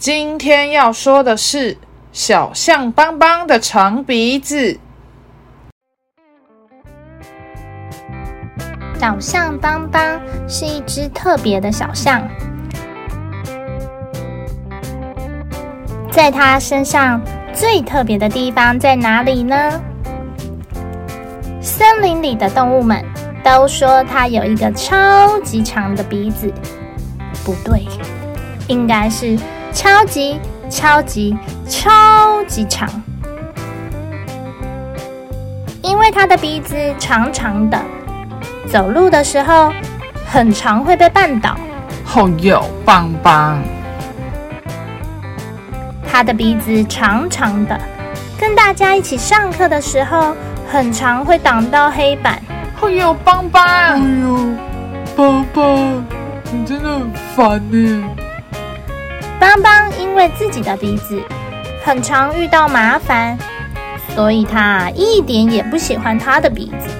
今天要说的是小象邦邦的长鼻子。小象邦邦是一只特别的小象，在它身上最特别的地方在哪里呢？森林里的动物们都说它有一个超级长的鼻子，不对，应该是。超级超级超级长，因为它的鼻子长长的，走路的时候很常会被绊倒。好有棒棒！它的鼻子长长的，跟大家一起上课的时候，很常会挡到黑板。好有棒棒！哎呦，棒棒，你真的很烦呢。邦邦因为自己的鼻子很常遇到麻烦，所以他一点也不喜欢他的鼻子。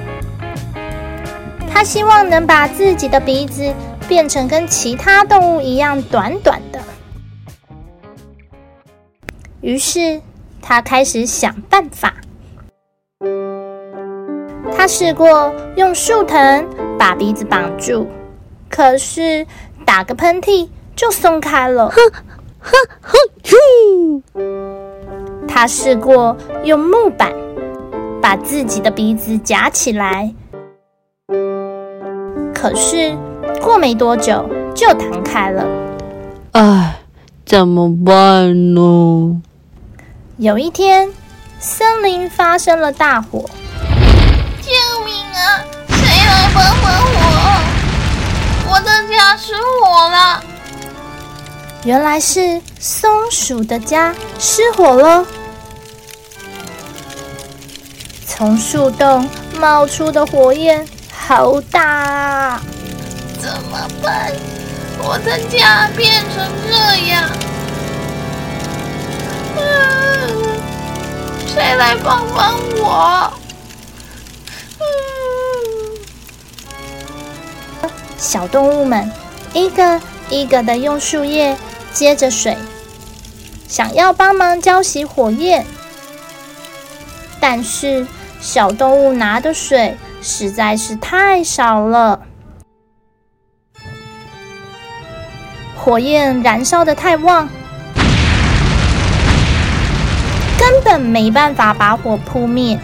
他希望能把自己的鼻子变成跟其他动物一样短短的。于是他开始想办法。他试过用树藤把鼻子绑住，可是打个喷嚏就松开了。哼哼啾！他试过用木板把自己的鼻子夹起来，可是过没多久就弹开了。唉，怎么办呢？有一天，森林发生了大火，原来是松鼠的家失火了，从树洞冒出的火焰好大啊！怎么办？我的家变成这样，谁来帮帮我？小动物们一个一个的用树叶。接着水，想要帮忙浇熄火焰，但是小动物拿的水实在是太少了，火焰燃烧的太旺，根本没办法把火扑灭。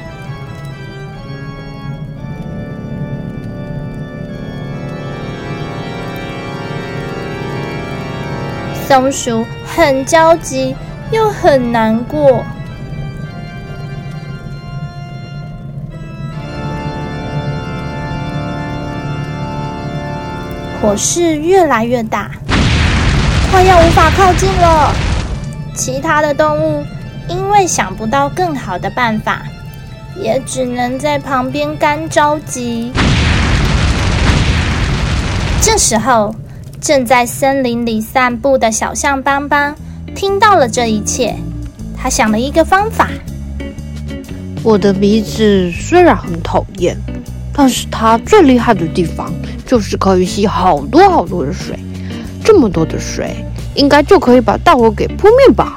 松鼠很焦急，又很难过。火势越来越大，快要无法靠近了。其他的动物因为想不到更好的办法，也只能在旁边干着急。这时候。正在森林里散步的小象邦邦听到了这一切，他想了一个方法。我的鼻子虽然很讨厌，但是它最厉害的地方就是可以吸好多好多的水。这么多的水，应该就可以把大火给扑灭吧。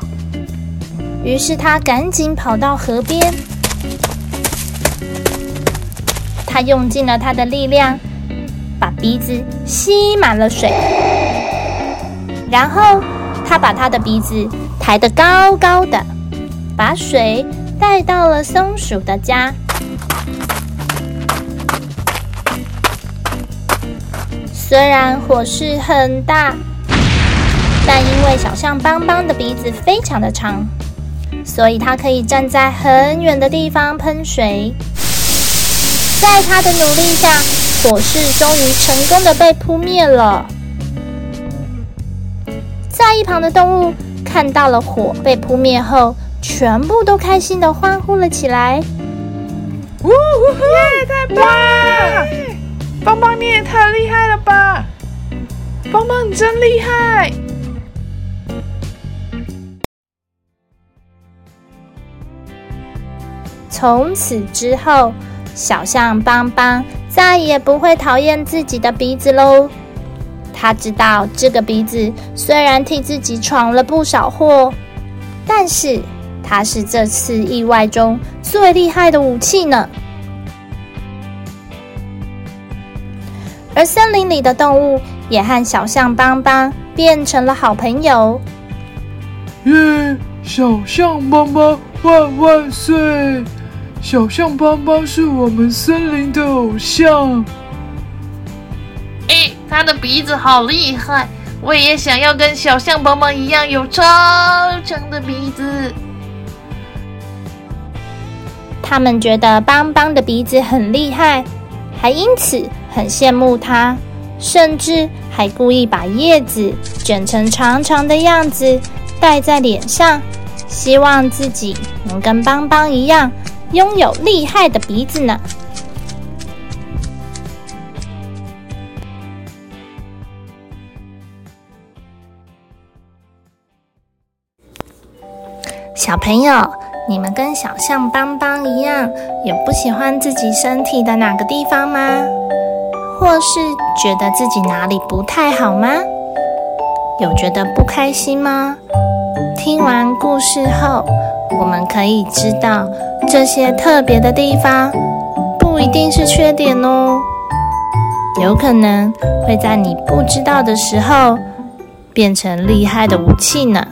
于是他赶紧跑到河边，他用尽了他的力量。鼻子吸满了水，然后他把他的鼻子抬得高高的，把水带到了松鼠的家。虽然火势很大，但因为小象邦邦的鼻子非常的长，所以它可以站在很远的地方喷水。在他的努力下。火势终于成功的被扑灭了。在一旁的动物看到了火被扑灭后，全部都开心的欢呼了起来。呜呼！耶，太棒了！邦邦，你也太厉害了吧！邦邦，你真厉害！从此之后，小象邦邦再也不会讨厌自己的鼻子喽。他知道这个鼻子虽然替自己闯了不少祸，但是它是这次意外中最厉害的武器呢。而森林里的动物也和小象邦邦变成了好朋友。耶！小象邦邦万万岁！小象邦邦是我们森林的偶像。哎，他的鼻子好厉害，我也想要跟小象邦邦一样有超长的鼻子。他们觉得邦邦的鼻子很厉害，还因此很羡慕他，甚至还故意把叶子卷成长长的样子戴在脸上，希望自己能跟邦邦一样。拥有厉害的鼻子呢，小朋友，你们跟小象邦邦一样，有不喜欢自己身体的哪个地方吗？或是觉得自己哪里不太好吗？有觉得不开心吗？听完故事后，我们可以知道。这些特别的地方不一定是缺点哦，有可能会在你不知道的时候变成厉害的武器呢。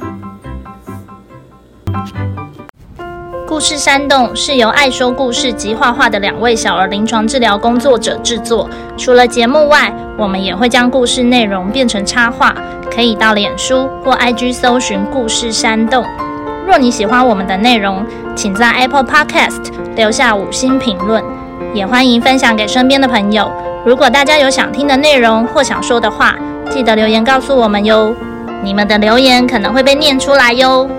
故事山洞是由爱说故事及画画的两位小儿临床治疗工作者制作。除了节目外，我们也会将故事内容变成插画，可以到脸书或 IG 搜寻“故事山洞”。若你喜欢我们的内容，请在 Apple Podcast 留下五星评论，也欢迎分享给身边的朋友。如果大家有想听的内容或想说的话，记得留言告诉我们哟。你们的留言可能会被念出来哟。